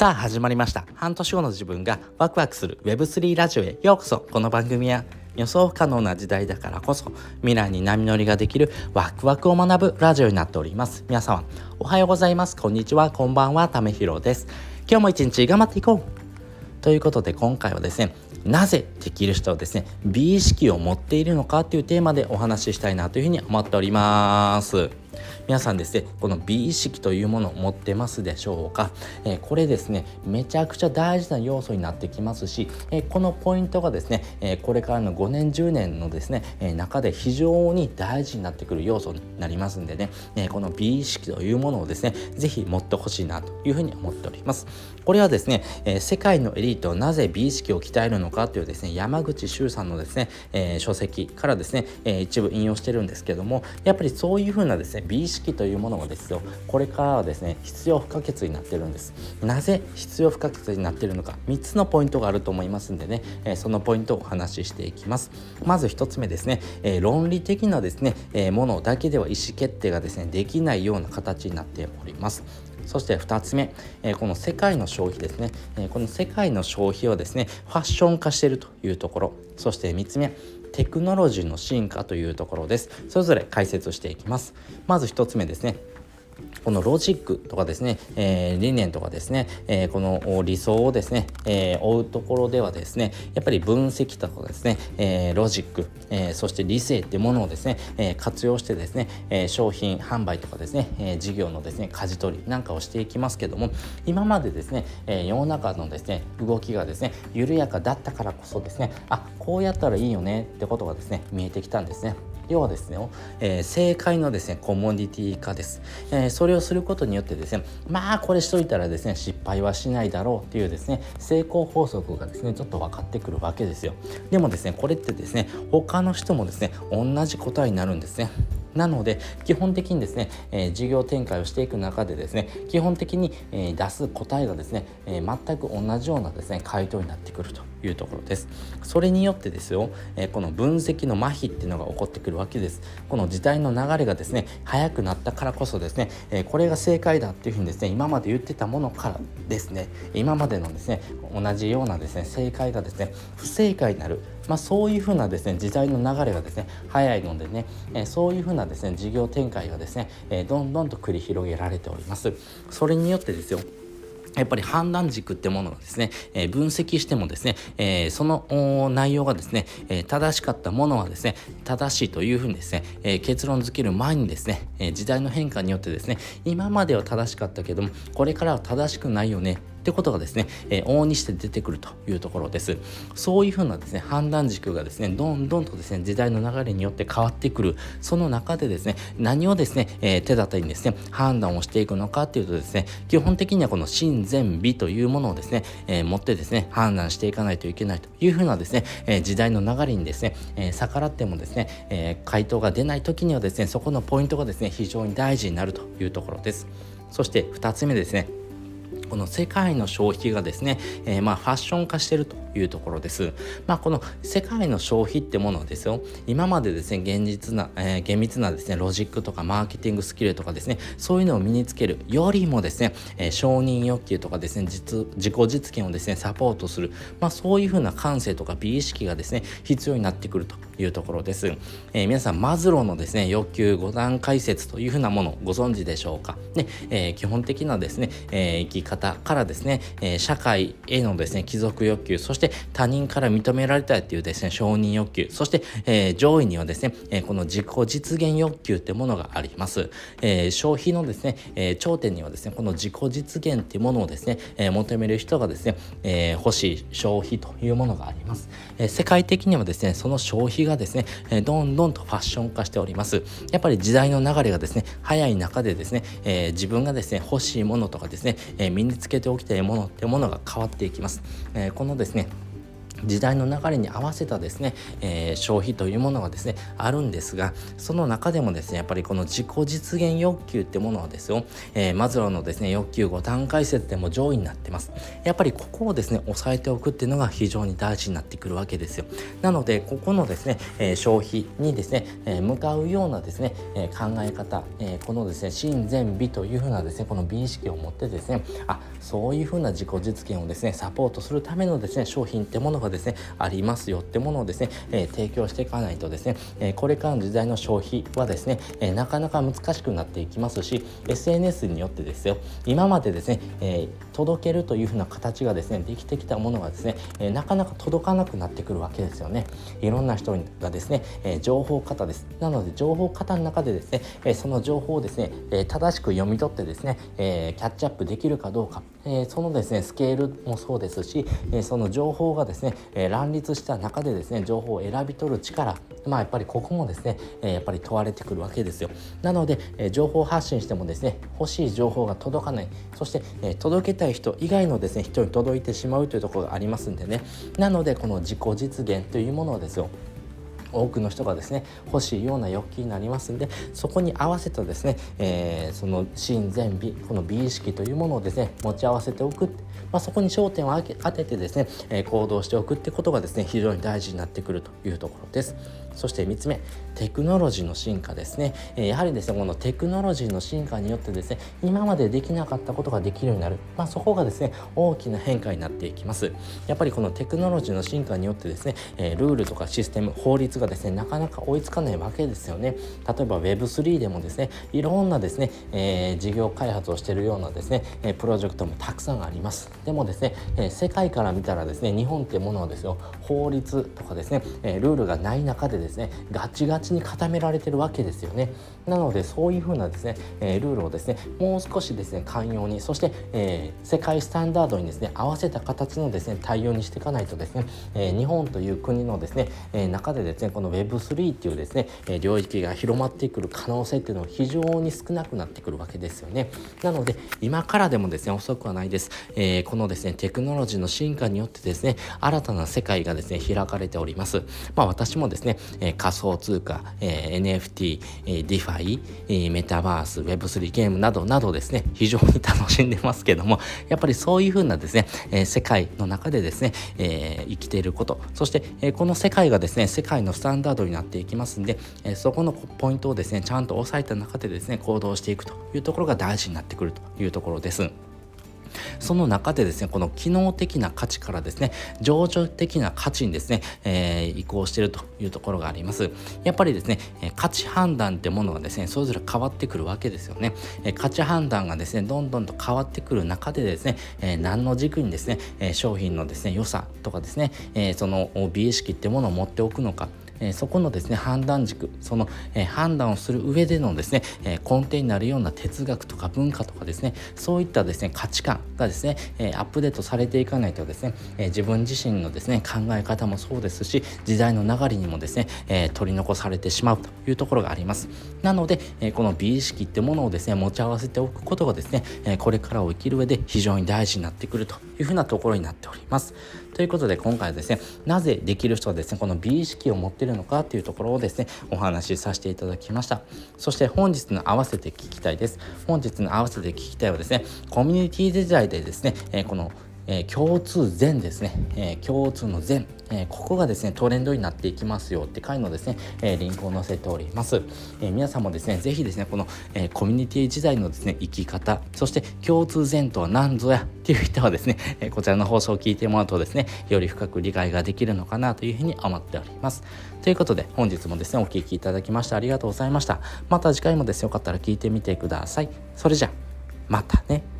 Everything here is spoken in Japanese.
さあ始まりました。半年後の自分がワクワクする Web3 ラジオへようこそ。この番組は予想不可能な時代だからこそ未来に波乗りができるワクワクを学ぶラジオになっております。皆様おはようございます。こんにちは。こんばんは。ためひろです。今日も一日頑張っていこう。ということで今回はですねなぜできる人はですね美意識を持っているのかというテーマでお話ししたいなというふうに思っております。皆さんですねこの美意識というものを持ってますでしょうか、えー、これですねめちゃくちゃ大事な要素になってきますし、えー、このポイントがですね、えー、これからの5年10年のですね、え中で非常に大事になってくる要素になりますんでね、えこの美意識というものをですね是非持ってほしいなというふうに思っております。これはですね、え世界のエリートはなぜ美意識を鍛えるのかというですね山口周さんのですね、え書籍からですね、え一部引用してるんですけどもやっぱりそういうふうなですね美意識というものもですよこれからはですね必要不可欠になってるんです。なぜ必要不可欠になってるのか3つのポイントがあると思いますんでね、えそのポイントをお話ししていきます。まず1つ目ですね、え論理的なですね、えものだけでは意思決定がですねできないような形になっております。そして2つ目、えこの世界の消費ですね、えこの世界の消費をですねファッション化しているというところ。そして3つ目テクノロジーの進化というところです。それぞれ解説していきます。まず1つ目ですね。このロジックとかですね、えー、理念とかですね、えー、この理想をですね、えー、追うところではですねやっぱり分析とかですね、えロジック、えそして理性ってものをですね、え活用してですね、え商品販売とかですね、え事業のですね舵取りなんかをしていきますけども今までですね、え世の中のですね動きがですね緩やかだったからこそですねあこうやったらいいよねってことがですね見えてきたんですね。要はですね、えー、正解のですねコモディティ化です、えー、それをすることによってですねまあこれしといたらですね失敗はしないだろうっていうですね成功法則がですねちょっと分かってくるわけですよ。でもですねこれってですね他の人もですね同じ答えになるんですね。なので基本的にですね、えー、事業展開をしていく中でですね基本的に、えー、出す答えがですね、えー、全く同じようなですね回答になってくるというところです。それによってですよ、えこの分析の麻痺っていうのが起こってくるわけです。この時代の流れがですね早くなったからこそですね、えこれが正解だっていうふうにですね今まで言ってたものからですね今までのですね同じようなですね正解がですね不正解になるまあ、そういうふうなですね時代の流れがですね早いのでね、えそういうふうなですね事業展開がですね、えどんどんと繰り広げられております。それによってですよやっぱり判断軸ってものがですね、えー、分析してもですね、えー、その内容がですね、えー、正しかったものはですね、正しいというふうにですね、え結論付ける前にですね、え時代の変化によってですね、今までは正しかったけども、これからは正しくないよねってことがですね、えー、往々にして出てくるというところです。そういうふうなですね、判断軸がですね、どんどんとですね、時代の流れによって変わってくる、その中でですね、何をですね、えー、手立てにですね、判断をしていくのかっていうとですね、基本的にはこの真善美というものをですね、えー、持ってですね、判断していかないといけないというふうなですね、えー、時代の流れにですね、えー、逆らってもですね、えー、回答が出ない時にはですね、そこのポイントがですね、非常に大事になるというところです。そして2つ目ですね、この世界の消費がですね、えー、まあファッション化してるというところです。まあこの世界の消費ってものですよ、今までですね、現実な、えー、厳密なですね、ロジックとかマーケティングスキルとかですね、そういうのを身につけるよりもですね、えー、承認欲求とかですね、実自己実現をですね、サポートする、まあそういうふうな感性とか美意識がですね、必要になってくるというところです。えー、皆さん、マズローのですね、欲求5段階説というふうなものをご存知でしょうか？ね、えー、基本的なですね、えー、生き方からですね、えー、社会へのですね、貴族欲求、そして他人から認められたいというですね、承認欲求、そして、えー、上位にはですね、えー、この自己実現欲求ってものがあります。えー、消費のですね、えー、頂点にはですね、この自己実現っていうものをですね、えー、求める人がですね、えー、欲しい消費というものがあります。えー、世界的にはですね、その消費がですね、えどんどんとファッション化しております。やっぱり時代の流れがですね、早い中でですね、えー、自分がですね、欲しいものとかですね、えー、身につけておきたいものっていうものが変わっていきます。えー、このですね、時代の流れに合わせたですね、えー、消費というものがですねあるんですがその中でもですねやっぱりこの自己実現欲求ってものはですよ、えー、マズローのですね欲求5段階説でも上位になってます。やっぱりここをですね押さえておくっていうのが非常に大事になってくるわけですよ。なのでここのですね、えー、消費にですね、え向かうようなですね、え考え方、えこのですね真善美というふうなですねこの美意識を持ってですねあそういうふうな自己実現をですねサポートするためのですね商品ってものがですねありますよってものをですね、えー、提供していかないとですね、えー、これからの時代の消費はですね、えー、なかなか難しくなっていきますし SNS によってですよ今までですね、え届けるというふうな形がですねできてきたものがですね、えなかなか届かなくなってくるわけですよね。いろんな人がですね、え情報型です。なので情報型の中でですね、えその情報をですね、え正しく読み取ってですね、えキャッチアップできるかどうか、えそのですねスケールもそうですし、えその情報がですね、え乱立した中でですね情報を選び取る力まあやっぱりここもですね、えやっぱり問われてくるわけですよ。なので、え情報発信してもですね欲しい情報が届かない。そして、え届けたい人以外のですね人に届いてしまうというところがありますんでね。なのでこの自己実現というものをですよ多くの人がですね欲しいような欲求になりますんでそこに合わせたですね、えー、その心善美この美意識というものをですね持ち合わせておく、まあ、そこに焦点を当ててですね、え、行動しておくってことがですね非常に大事になってくるというところです。そして3つ目テクノロジーの進化ですね、えやはりですねこのテクノロジーの進化によってですね今までできなかったことができるようになる、まあ、そこがですね大きな変化になっていきます。やっぱりこのテクノロジーの進化によってですね、えルールとかシステム法律がですねなかなか追いつかないわけですよね。例えば Web3 でもですねいろんなですね、えー、事業開発をしているようなですね、えプロジェクトもたくさんあります。でもですね、え世界から見たらですね日本ってものはですよ法律とかですね、えルールがない中でですねガチガチに固められてるわけですよね。なのでそういうふうなですね、えー、ルールをですねもう少しですね寛容にそして、えー、世界スタンダードにですね合わせた形のですね対応にしていかないとですね、えー、日本という国のですね、え中でですねこの Web3 っていうですね、え領域が広まってくる可能性っていうのは非常に少なくなってくるわけですよね。なので今からでもですね遅くはないです、えこのですねテクノロジーの進化によってですね新たな世界がですね開かれております。まあ私もですね、え仮想通貨、え NFT、え DeFi、えメタバース、Web3 ゲームなどなどですね、非常に楽しんでますけども、やっぱりそういうふうなですね、え世界の中でですね、え生きていること、そして、えこの世界がですね、世界のスタンダードになっていきますんで、えそこのポイントをですね、ちゃんと押さえた中でですね、行動していくというところが大事になってくるというところです。その中でですねこの機能的な価値からですね情緒的な価値にですね、えー、移行しているというところがあります。やっぱりですね価値判断ってものがですねそれぞれ変わってくるわけですよね。価値判断がですねどんどんと変わってくる中でですね、何の軸にですね商品のですね良さとかですね、その美意識ってものを持っておくのかえそこのですね判断軸その、え判断をする上でのですね、え根底になるような哲学とか文化とかですねそういったですね価値観がですね、えアップデートされていかないとですね、え自分自身のですね考え方もそうですし時代の流れにもですね、え取り残されてしまうというところがあります。なので、えこの美意識ってものをですね持ち合わせておくことがですね、えこれからを生きる上で非常に大事になってくるというふうなところになっております。ということで今回はですねなぜできる人はですねこの美意識を持ってるのかっていうところをですねお話しさせていただきました。そして本日の合わせて聞きたいです。本日の合わせて聞きたいはですねコミュニティ時代でですね、えこのえ、共通善ですね、え、共通の善、え、ここがですねトレンドになっていきますよって回のですね、えリンクを載せております、え皆さんもですねぜひですねこの、えコミュニティ時代のですね生き方そして共通善とは何ぞやっていう人はですね、えこちらの放送を聞いてもらうとですねより深く理解ができるのかなというふうに思っております。ということで本日もですねお聴きいただきましてありがとうございました。また次回もですねよかったら聞いてみてください。それじゃまたね。